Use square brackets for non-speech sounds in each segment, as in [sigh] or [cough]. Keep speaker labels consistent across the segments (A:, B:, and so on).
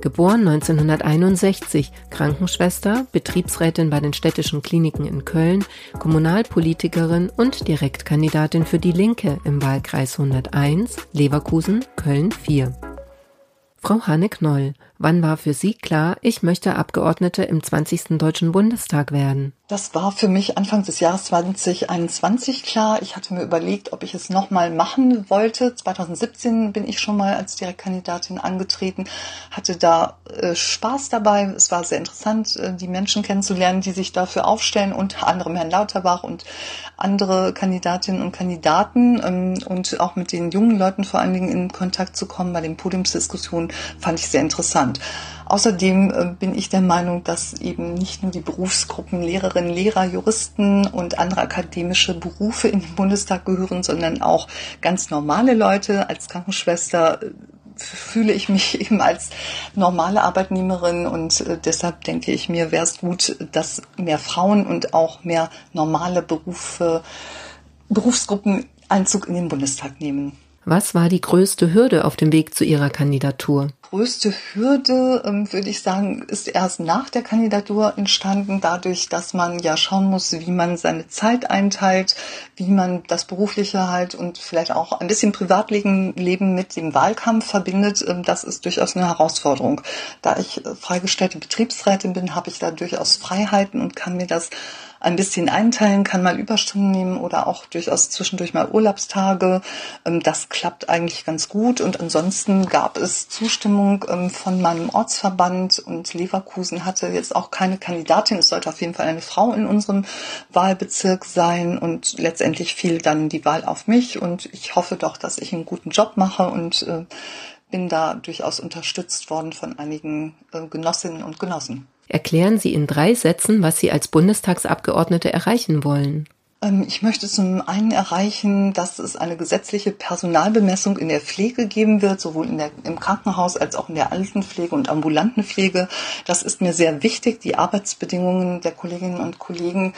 A: Geboren 1961, Krankenschwester, Betriebsrätin bei den städtischen Kliniken in Köln, Kommunalpolitikerin und Direktkandidatin für die Linke im Wahlkreis 101, Leverkusen, Köln 4. Frau Hanne-Knoll, wann war für Sie klar, ich möchte Abgeordnete im 20. Deutschen Bundestag werden?
B: Das war für mich Anfang des Jahres 2021 klar. Ich hatte mir überlegt, ob ich es nochmal machen wollte. 2017 bin ich schon mal als Direktkandidatin angetreten, hatte da äh, Spaß dabei. Es war sehr interessant, äh, die Menschen kennenzulernen, die sich dafür aufstellen, unter anderem Herrn Lauterbach und andere Kandidatinnen und Kandidaten ähm, und auch mit den jungen Leuten vor allen Dingen in Kontakt zu kommen bei den Podiumsdiskussionen fand ich sehr interessant. Außerdem äh, bin ich der Meinung, dass eben nicht nur die Berufsgruppen Lehrerinnen, Lehrer, Juristen und andere akademische Berufe in den Bundestag gehören, sondern auch ganz normale Leute. Als Krankenschwester äh, fühle ich mich [laughs] eben als normale Arbeitnehmerin und äh, deshalb denke ich mir, wäre es gut, dass mehr Frauen und auch mehr normale Berufe, Berufsgruppen Einzug in den Bundestag nehmen.
A: Was war die größte Hürde auf dem Weg zu Ihrer Kandidatur?
B: größte Hürde, ähm, würde ich sagen, ist erst nach der Kandidatur entstanden, dadurch, dass man ja schauen muss, wie man seine Zeit einteilt, wie man das berufliche halt und vielleicht auch ein bisschen Privatleben mit dem Wahlkampf verbindet. Ähm, das ist durchaus eine Herausforderung. Da ich äh, freigestellte Betriebsrätin bin, habe ich da durchaus Freiheiten und kann mir das ein bisschen einteilen, kann mal Überstunden nehmen oder auch durchaus zwischendurch mal Urlaubstage. Ähm, das klappt eigentlich ganz gut. Und ansonsten gab es Zustimmung ähm, von meinem Ortsverband und Leverkusen hatte jetzt auch keine Kandidatin. Es sollte auf jeden Fall eine Frau in unserem Wahlbezirk sein und letztendlich fiel dann die Wahl auf mich und ich hoffe doch, dass ich einen guten Job mache und äh, bin da durchaus unterstützt worden von einigen äh, Genossinnen und Genossen.
A: Erklären Sie in drei Sätzen, was Sie als Bundestagsabgeordnete erreichen wollen.
B: Ähm, ich möchte zum einen erreichen, dass es eine gesetzliche Personalbemessung in der Pflege geben wird, sowohl der, im Krankenhaus als auch in der Altenpflege und ambulanten Pflege. Das ist mir sehr wichtig. Die Arbeitsbedingungen der Kolleginnen und Kollegen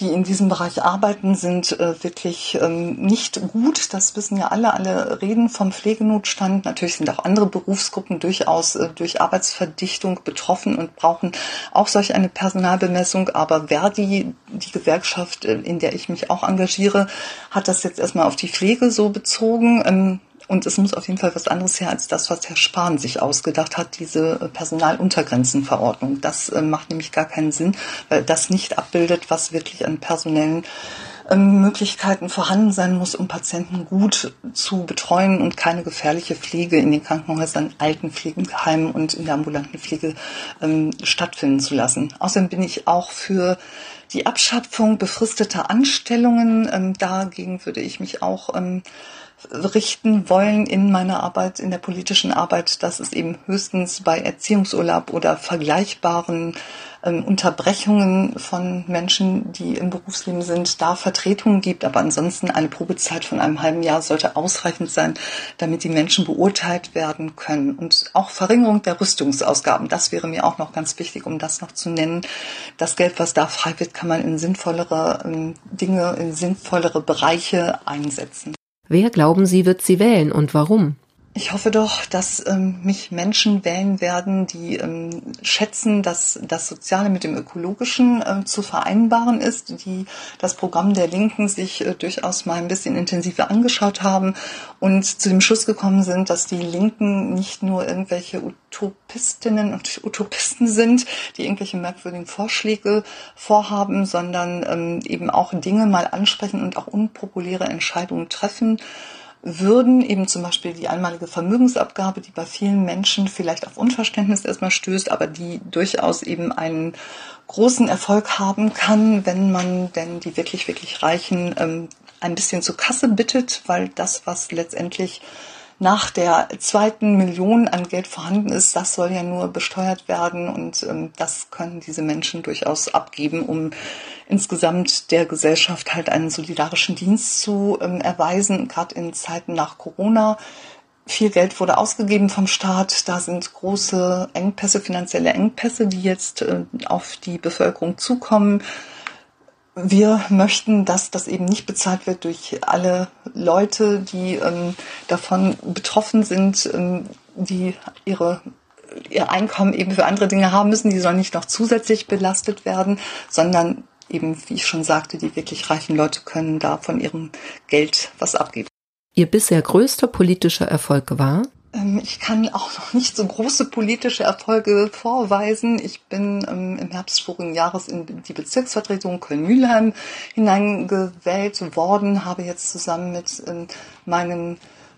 B: die in diesem Bereich arbeiten, sind äh, wirklich ähm, nicht gut. Das wissen ja alle. Alle reden vom Pflegenotstand. Natürlich sind auch andere Berufsgruppen durchaus äh, durch Arbeitsverdichtung betroffen und brauchen auch solch eine Personalbemessung. Aber Verdi, die Gewerkschaft, äh, in der ich mich auch engagiere, hat das jetzt erstmal auf die Pflege so bezogen. Ähm, und es muss auf jeden Fall was anderes her als das, was Herr Spahn sich ausgedacht hat, diese äh, Personaluntergrenzenverordnung. Das äh, macht nämlich gar keinen Sinn, weil das nicht abbildet, was wirklich an personellen ähm, Möglichkeiten vorhanden sein muss, um Patienten gut zu betreuen und keine gefährliche Pflege in den Krankenhäusern, Altenpflegeheimen und in der ambulanten Pflege ähm, stattfinden zu lassen. Außerdem bin ich auch für die Abschöpfung befristeter Anstellungen. Ähm, dagegen würde ich mich auch ähm, richten wollen in meiner Arbeit, in der politischen Arbeit, dass es eben höchstens bei Erziehungsurlaub oder vergleichbaren ähm, Unterbrechungen von Menschen, die im Berufsleben sind, da Vertretungen gibt. Aber ansonsten eine Probezeit von einem halben Jahr sollte ausreichend sein, damit die Menschen beurteilt werden können. Und auch Verringerung der Rüstungsausgaben, das wäre mir auch noch ganz wichtig, um das noch zu nennen. Das Geld, was da frei wird, kann man in sinnvollere ähm, Dinge, in sinnvollere Bereiche einsetzen.
A: Wer glauben Sie wird sie wählen und warum?
B: Ich hoffe doch, dass ähm, mich Menschen wählen werden, die ähm, schätzen, dass das Soziale mit dem Ökologischen ähm, zu vereinbaren ist, die das Programm der Linken sich äh, durchaus mal ein bisschen intensiver angeschaut haben und zu dem Schluss gekommen sind, dass die Linken nicht nur irgendwelche Utopistinnen und Utopisten sind, die irgendwelche merkwürdigen Vorschläge vorhaben, sondern ähm, eben auch Dinge mal ansprechen und auch unpopuläre Entscheidungen treffen würden, eben zum Beispiel die einmalige Vermögensabgabe, die bei vielen Menschen vielleicht auf Unverständnis erstmal stößt, aber die durchaus eben einen großen Erfolg haben kann, wenn man denn die wirklich, wirklich Reichen ähm, ein bisschen zur Kasse bittet, weil das, was letztendlich nach der zweiten Million an Geld vorhanden ist, das soll ja nur besteuert werden und ähm, das können diese Menschen durchaus abgeben, um insgesamt der Gesellschaft halt einen solidarischen Dienst zu ähm, erweisen, gerade in Zeiten nach Corona. Viel Geld wurde ausgegeben vom Staat. Da sind große Engpässe, finanzielle Engpässe, die jetzt äh, auf die Bevölkerung zukommen. Wir möchten, dass das eben nicht bezahlt wird durch alle Leute, die ähm, davon betroffen sind, ähm, die ihre ihr Einkommen eben für andere Dinge haben müssen. Die sollen nicht noch zusätzlich belastet werden, sondern eben, wie ich schon sagte, die wirklich reichen Leute können da von ihrem Geld was abgeben.
A: Ihr bisher größter politischer Erfolg war?
B: Ähm, ich kann auch noch nicht so große politische Erfolge vorweisen. Ich bin ähm, im Herbst vorigen Jahres in die Bezirksvertretung Köln-Mülheim hineingewählt worden, habe jetzt zusammen mit ähm, meinem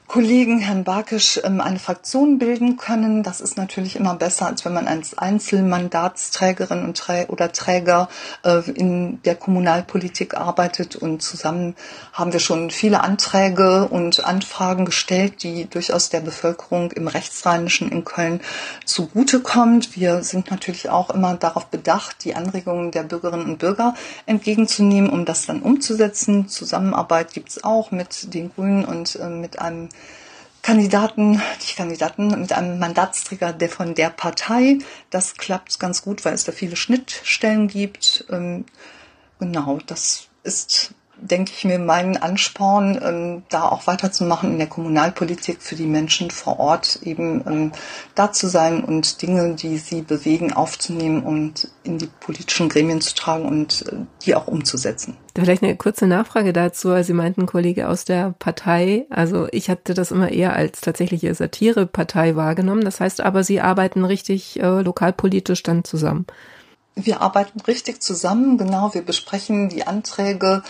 B: Kollegen Herrn Barkisch ähm, eine Fraktion bilden können. Das ist natürlich immer besser, als wenn man als Einzelmandatsträgerin und Trä oder Träger äh, in der Kommunalpolitik arbeitet. Und zusammen haben wir schon viele Anträge und Anfragen gestellt, die durchaus der Bevölkerung im Rechtsrheinischen in Köln zugutekommt. Wir sind natürlich auch immer darauf bedacht, die Anregungen der Bürgerinnen und Bürger entgegenzunehmen, um das dann umzusetzen. Zusammenarbeit gibt es auch mit den Grünen und äh, mit einem Kandidaten, nicht Kandidaten, mit einem Mandatsträger der von der Partei. Das klappt ganz gut, weil es da viele Schnittstellen gibt. Ähm, genau, das ist denke ich mir, meinen Ansporn, ähm, da auch weiterzumachen in der Kommunalpolitik für die Menschen vor Ort eben ähm, da zu sein und Dinge, die sie bewegen, aufzunehmen und in die politischen Gremien zu tragen und äh, die auch umzusetzen.
A: Vielleicht eine kurze Nachfrage dazu. Also Sie meinten Kollege aus der Partei. Also ich hatte das immer eher als tatsächliche Satirepartei wahrgenommen. Das heißt aber, Sie arbeiten richtig äh, lokalpolitisch dann zusammen.
B: Wir arbeiten richtig zusammen, genau. Wir besprechen die Anträge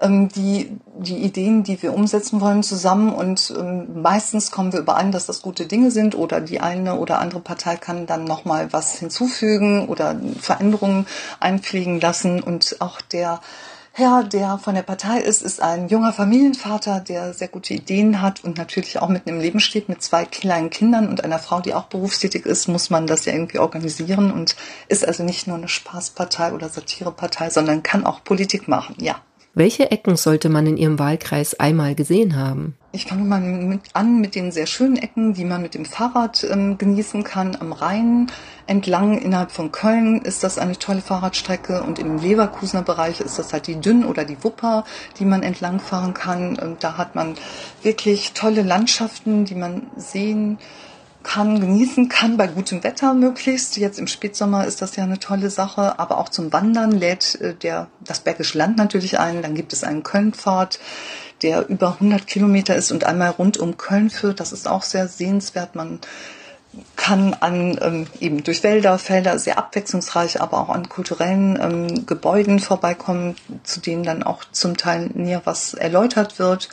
B: ähm, die, die Ideen, die wir umsetzen wollen, zusammen und ähm, meistens kommen wir überein, dass das gute Dinge sind oder die eine oder andere Partei kann dann nochmal was hinzufügen oder Veränderungen einfliegen lassen und auch der Herr, der von der Partei ist, ist ein junger Familienvater, der sehr gute Ideen hat und natürlich auch mitten im Leben steht mit zwei kleinen Kindern und einer Frau, die auch berufstätig ist, muss man das ja irgendwie organisieren und ist also nicht nur eine Spaßpartei oder Satirepartei, sondern kann auch Politik machen, ja.
A: Welche Ecken sollte man in Ihrem Wahlkreis einmal gesehen haben?
B: Ich fange mal mit, an mit den sehr schönen Ecken, die man mit dem Fahrrad ähm, genießen kann. Am Rhein entlang innerhalb von Köln ist das eine tolle Fahrradstrecke und im Leverkusener Bereich ist das halt die Dünn oder die Wupper, die man entlang fahren kann. Und da hat man wirklich tolle Landschaften, die man sehen kann, genießen kann, bei gutem Wetter möglichst. Jetzt im Spätsommer ist das ja eine tolle Sache, aber auch zum Wandern lädt äh, der, das Bergische Land natürlich ein. Dann gibt es einen Kölnpfad, der über 100 Kilometer ist und einmal rund um Köln führt. Das ist auch sehr sehenswert. Man kann an ähm, eben durch Wälder, Felder sehr abwechslungsreich, aber auch an kulturellen ähm, Gebäuden vorbeikommen, zu denen dann auch zum Teil näher was erläutert wird.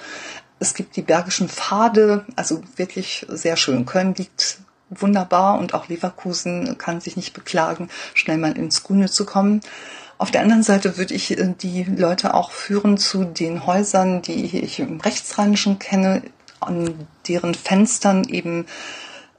B: Es gibt die Bergischen Pfade, also wirklich sehr schön. Köln liegt wunderbar und auch Leverkusen kann sich nicht beklagen, schnell mal ins Grüne zu kommen. Auf der anderen Seite würde ich äh, die Leute auch führen zu den Häusern, die ich im Rechtsrheinischen kenne, an deren Fenstern eben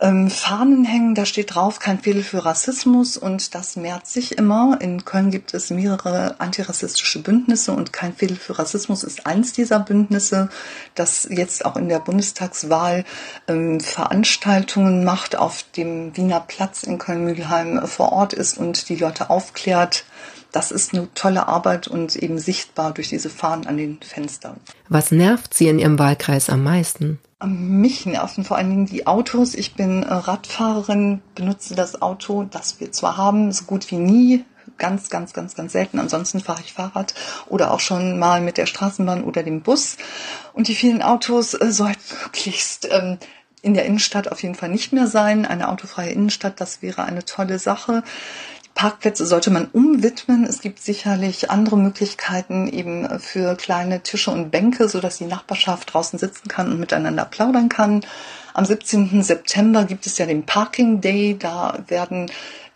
B: ähm, Fahnen hängen, da steht drauf, kein Fehler für Rassismus und das mehrt sich immer. In Köln gibt es mehrere antirassistische Bündnisse und kein Fehler für Rassismus ist eins dieser Bündnisse, das jetzt auch in der Bundestagswahl ähm, Veranstaltungen macht, auf dem Wiener Platz in Köln-Mühlheim vor Ort ist und die Leute aufklärt. Das ist eine tolle Arbeit und eben sichtbar durch diese Fahnen an den Fenstern.
A: Was nervt Sie in Ihrem Wahlkreis am meisten?
B: Mich nerven vor allen Dingen die Autos. Ich bin äh, Radfahrerin, benutze das Auto, das wir zwar haben, so gut wie nie, ganz, ganz, ganz, ganz selten. Ansonsten fahre ich Fahrrad oder auch schon mal mit der Straßenbahn oder dem Bus. Und die vielen Autos äh, sollten [laughs] möglichst ähm, in der Innenstadt auf jeden Fall nicht mehr sein. Eine autofreie Innenstadt, das wäre eine tolle Sache. Parkplätze sollte man umwidmen. Es gibt sicherlich andere Möglichkeiten eben für kleine Tische und Bänke, so dass die Nachbarschaft draußen sitzen kann und miteinander plaudern kann. Am 17. September gibt es ja den Parking Day. Da werden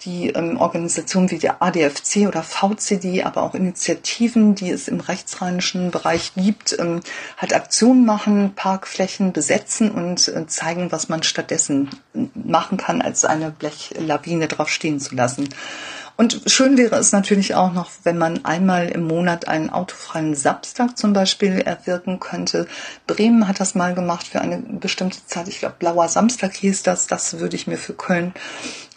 B: die ähm, Organisationen wie der ADFC oder VCD, aber auch Initiativen, die es im rechtsrheinischen Bereich gibt, ähm, halt Aktionen machen, Parkflächen besetzen und äh, zeigen, was man stattdessen machen kann, als eine Blechlawine drauf stehen zu lassen. Und schön wäre es natürlich auch noch, wenn man einmal im Monat einen autofreien Samstag zum Beispiel erwirken könnte. Bremen hat das mal gemacht für eine bestimmte Zeit. Ich glaube, Blauer Samstag hieß das. Das würde ich mir für Köln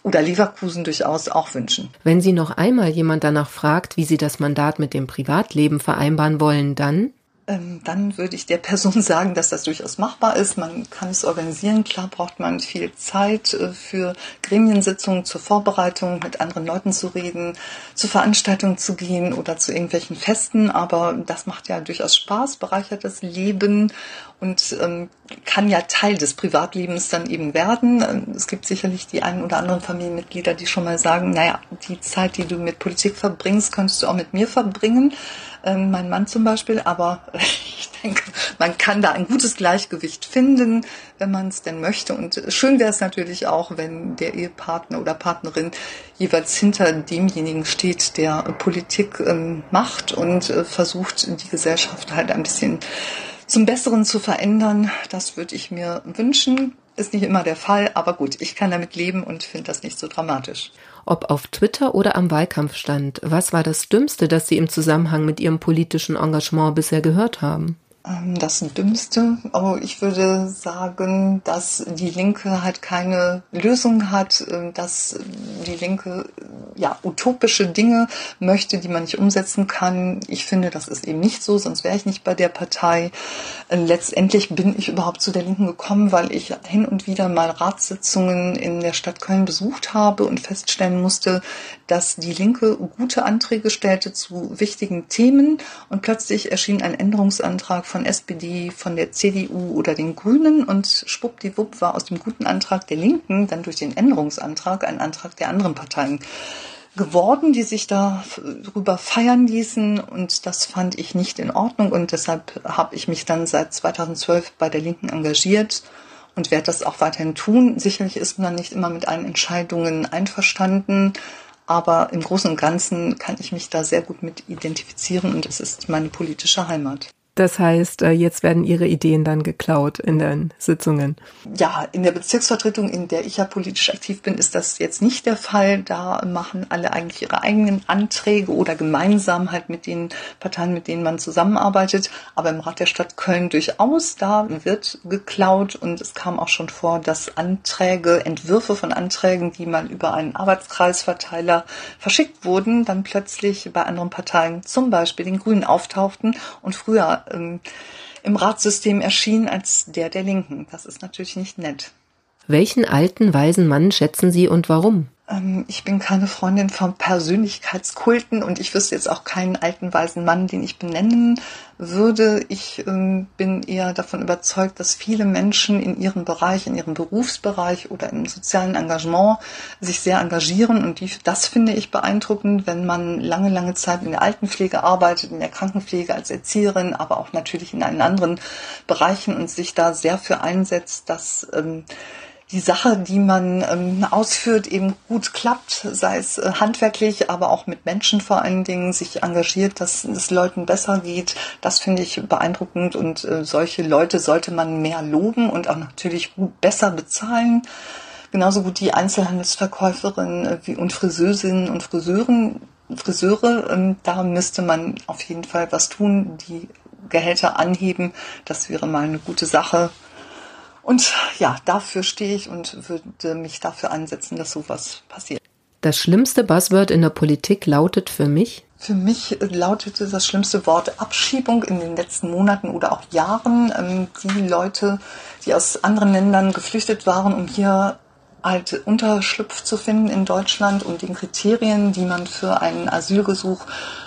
B: oder Leverkusen durchaus auch wünschen.
A: Wenn Sie noch einmal jemand danach fragt, wie Sie das Mandat mit dem Privatleben vereinbaren wollen, dann
B: dann würde ich der Person [laughs] sagen, dass das durchaus machbar ist. Man kann es organisieren. Klar braucht man viel Zeit äh, für Gremiensitzungen, zur Vorbereitung, mit anderen Leuten zu reden, zu Veranstaltungen zu gehen oder zu irgendwelchen Festen. Aber das macht ja durchaus Spaß, bereichert das Leben und ähm, kann ja Teil des Privatlebens dann eben werden. Ähm, es gibt sicherlich die einen oder anderen Familienmitglieder, die schon mal sagen, naja, die Zeit, die du mit Politik verbringst, könntest du auch mit mir verbringen. Ähm, mein Mann zum Beispiel, aber [laughs] ich denke, man kann da ein gutes Gleichgewicht finden, wenn man es denn möchte. Und schön wäre es natürlich auch, wenn der Ehepartner oder Partnerin jeweils hinter demjenigen steht, der Politik ähm, macht und äh, versucht, die Gesellschaft halt ein bisschen zum Besseren zu verändern. Das würde ich mir wünschen. Ist nicht immer der Fall, aber gut, ich kann damit leben und finde das nicht so dramatisch.
A: Ob auf Twitter oder am Wahlkampfstand, was war das Dümmste, das Sie im Zusammenhang mit Ihrem politischen Engagement bisher gehört haben?
B: Ähm, das Dümmste, aber ich würde sagen, dass die Linke halt keine Lösung hat, äh, dass die Linke ja utopische Dinge möchte, die man nicht umsetzen kann. Ich finde, das ist eben nicht so, sonst wäre ich nicht bei der Partei. Äh, letztendlich bin ich überhaupt zu der Linken gekommen, weil ich hin und wieder mal Ratssitzungen in der Stadt Köln besucht habe und feststellen musste, dass die Linke gute Anträge stellte zu wichtigen Themen und plötzlich erschien ein Änderungsantrag von SPD, von der CDU oder den Grünen und schwuppdiwupp war aus dem guten Antrag der Linken dann durch den Änderungsantrag ein Antrag der anderen Parteien geworden, die sich darüber feiern ließen und das fand ich nicht in Ordnung und deshalb habe ich mich dann seit 2012 bei der Linken engagiert und werde das auch weiterhin tun. Sicherlich ist man nicht immer mit allen Entscheidungen einverstanden, aber im Großen und Ganzen kann ich mich da sehr gut mit identifizieren und es ist meine politische Heimat.
A: Das heißt, äh, jetzt werden Ihre Ideen dann geklaut in den Sitzungen.
B: Ja, in der Bezirksvertretung, in der ich ja politisch aktiv bin, ist das jetzt nicht der Fall. Da machen alle eigentlich ihre eigenen Anträge oder gemeinsam halt mit den Parteien, mit denen man zusammenarbeitet. Aber im Rat der Stadt Köln durchaus, da wird geklaut und es kam auch schon vor, dass Anträge, Entwürfe von Anträgen, die mal über einen Arbeitskreisverteiler verschickt wurden, dann plötzlich bei anderen Parteien, zum Beispiel den Grünen, auftauchten und früher ähm, im Ratssystem erschien als der der Linken. Das ist natürlich nicht nett.
A: Welchen alten, weisen Mann schätzen Sie und warum?
B: Ähm, ich bin keine Freundin von Persönlichkeitskulten und ich wüsste jetzt auch keinen alten weisen Mann, den ich benennen würde. Ich ähm, bin eher davon überzeugt, dass viele Menschen in ihrem Bereich, in ihrem Berufsbereich oder im sozialen Engagement sich sehr engagieren und die, das finde ich beeindruckend, wenn man lange, lange Zeit in der Altenpflege arbeitet, in der Krankenpflege als Erzieherin, aber auch natürlich in allen anderen Bereichen und sich da sehr für einsetzt, dass ähm, die Sache, die man ähm, ausführt, eben gut klappt, sei es äh, handwerklich, aber auch mit Menschen vor allen Dingen, sich engagiert, dass es Leuten besser geht. Das finde ich beeindruckend und äh, solche Leute sollte man mehr loben und auch natürlich besser bezahlen. Genauso gut die Einzelhandelsverkäuferinnen äh, wie und Friseurinnen und Friseuren, Friseure, ähm, da müsste man auf jeden Fall was tun, die Gehälter anheben. Das wäre mal eine gute Sache. Und ja, dafür stehe ich und würde mich dafür einsetzen, dass sowas passiert.
A: Das schlimmste Buzzword in der Politik lautet für mich?
B: Für mich lautete das schlimmste Wort Abschiebung in den letzten Monaten oder auch Jahren. Ähm, die Leute, die aus anderen Ländern geflüchtet waren, um hier halt Unterschlupf zu finden in Deutschland und den Kriterien, die man für einen Asylgesuch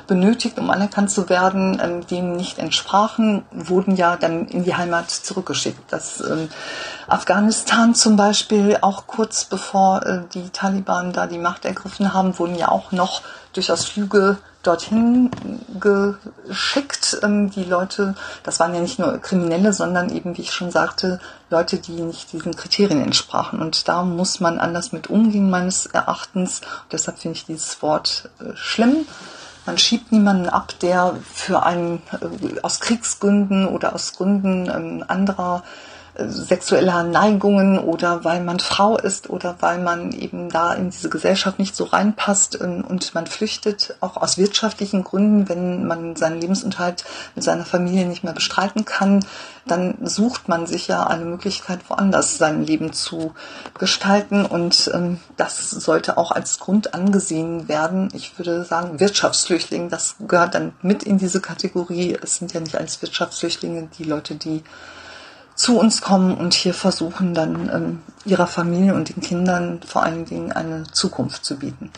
B: benötigt, um anerkannt zu werden, ähm, dem nicht entsprachen, wurden ja dann in die Heimat zurückgeschickt. Das ähm, Afghanistan zum Beispiel, auch kurz bevor äh, die Taliban da die Macht ergriffen haben, wurden ja auch noch durchaus Flüge dorthin geschickt. Ähm, die Leute, das waren ja nicht nur Kriminelle, sondern eben, wie ich schon sagte, Leute, die nicht diesen Kriterien entsprachen. Und da muss man anders mit umgehen, meines Erachtens. Und deshalb finde ich dieses Wort äh, schlimm. Man schiebt niemanden ab, der für einen äh, aus Kriegsgründen oder aus Gründen ähm, anderer sexueller Neigungen oder weil man Frau ist oder weil man eben da in diese Gesellschaft nicht so reinpasst ähm, und man flüchtet, auch aus wirtschaftlichen Gründen, wenn man seinen Lebensunterhalt mit seiner Familie nicht mehr bestreiten kann, dann sucht man sich ja eine Möglichkeit, woanders sein Leben zu gestalten und ähm, das sollte auch als Grund angesehen werden. Ich würde sagen, Wirtschaftsflüchtlinge, das gehört dann mit in diese Kategorie. Es sind ja nicht alles Wirtschaftsflüchtlinge, die Leute, die zu uns kommen und hier versuchen dann ähm, ihrer Familie und den Kindern vor allen Dingen eine Zukunft zu bieten.